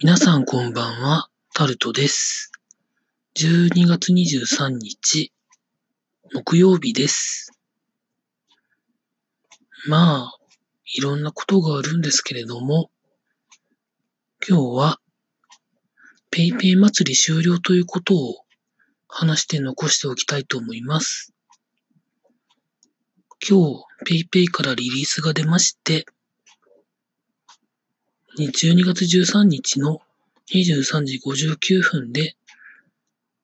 皆さんこんばんは、タルトです。12月23日、木曜日です。まあ、いろんなことがあるんですけれども、今日は、ペイペイ祭り終了ということを話して残しておきたいと思います。今日、ペイペイからリリースが出まして、12月13日の23時59分で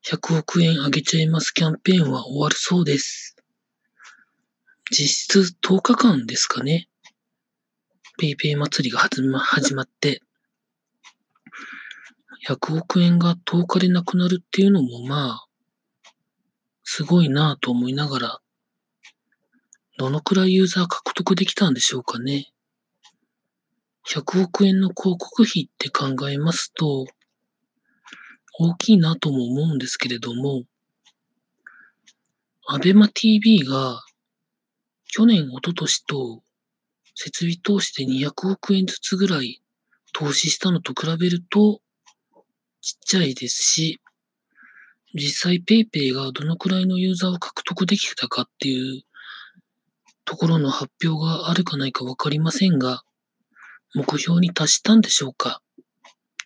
100億円あげちゃいますキャンペーンは終わるそうです。実質10日間ですかね。ペイペイ祭りが始ま始まって、100億円が10日でなくなるっていうのもまあ、すごいなぁと思いながら、どのくらいユーザー獲得できたんでしょうかね。100億円の広告費って考えますと、大きいなとも思うんですけれども、アベマ TV が去年、一昨年と設備投資で200億円ずつぐらい投資したのと比べるとちっちゃいですし、実際 PayPay がどのくらいのユーザーを獲得できたかっていうところの発表があるかないかわかりませんが、目標に達したんでしょうか？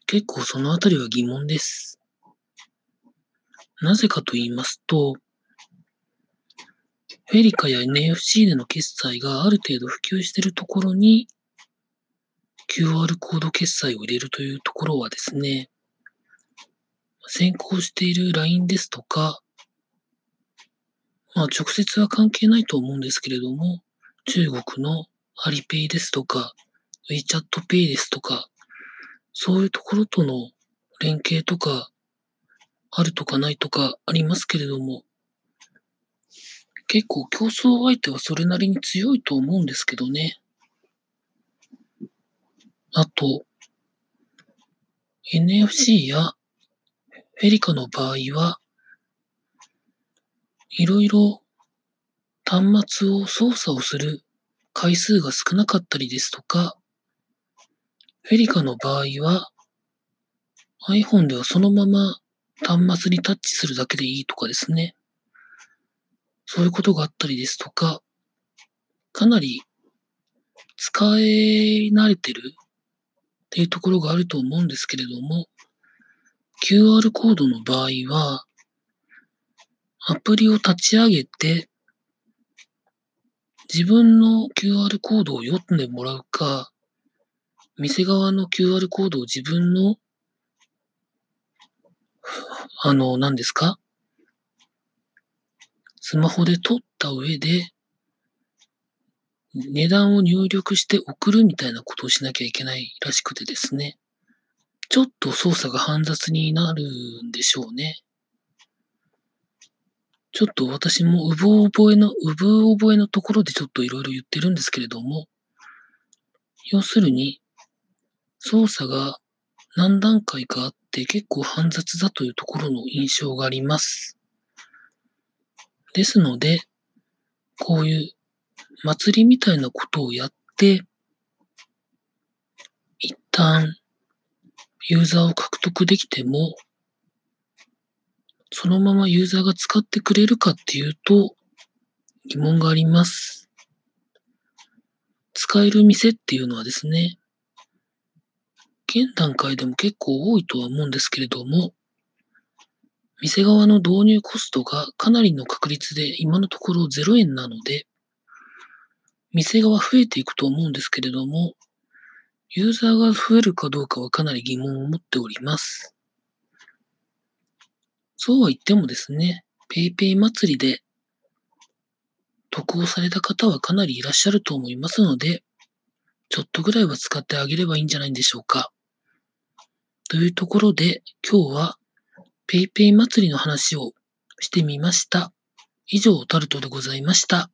結構そのあたりは疑問です。なぜかと言いますと、フェリカや NFC での決済がある程度普及しているところに QR コード決済を入れるというところはですね、先行している LINE ですとか、まあ直接は関係ないと思うんですけれども、中国のアリペイですとか、WeChat Pay ですとか、そういうところとの連携とか、あるとかないとかありますけれども、結構競争相手はそれなりに強いと思うんですけどね。あと、NFC やフェリカの場合は、いろいろ端末を操作をする回数が少なかったりですとか、フェリカの場合は iPhone ではそのまま端末にタッチするだけでいいとかですね。そういうことがあったりですとか、かなり使い慣れてるっていうところがあると思うんですけれども、QR コードの場合は、アプリを立ち上げて、自分の QR コードを読んでもらうか、店側の QR コードを自分の、あの、何ですか？スマホで撮った上で、値段を入力して送るみたいなことをしなきゃいけないらしくてですね。ちょっと操作が煩雑になるんでしょうね。ちょっと私もうぶ覚えの、うぶ覚えのところでちょっといろいろ言ってるんですけれども、要するに、操作が何段階かあって結構煩雑だというところの印象があります。ですので、こういう祭りみたいなことをやって、一旦ユーザーを獲得できても、そのままユーザーが使ってくれるかっていうと疑問があります。使える店っていうのはですね、現段階でも結構多いとは思うんですけれども、店側の導入コストがかなりの確率で今のところ0円なので、店側増えていくと思うんですけれども、ユーザーが増えるかどうかはかなり疑問を持っております。そうは言ってもですね、PayPay 祭りで得をされた方はかなりいらっしゃると思いますので、ちょっとぐらいは使ってあげればいいんじゃないんでしょうか。というところで、今日は PayPay 祭りの話をしてみました。以上、タルトでございました。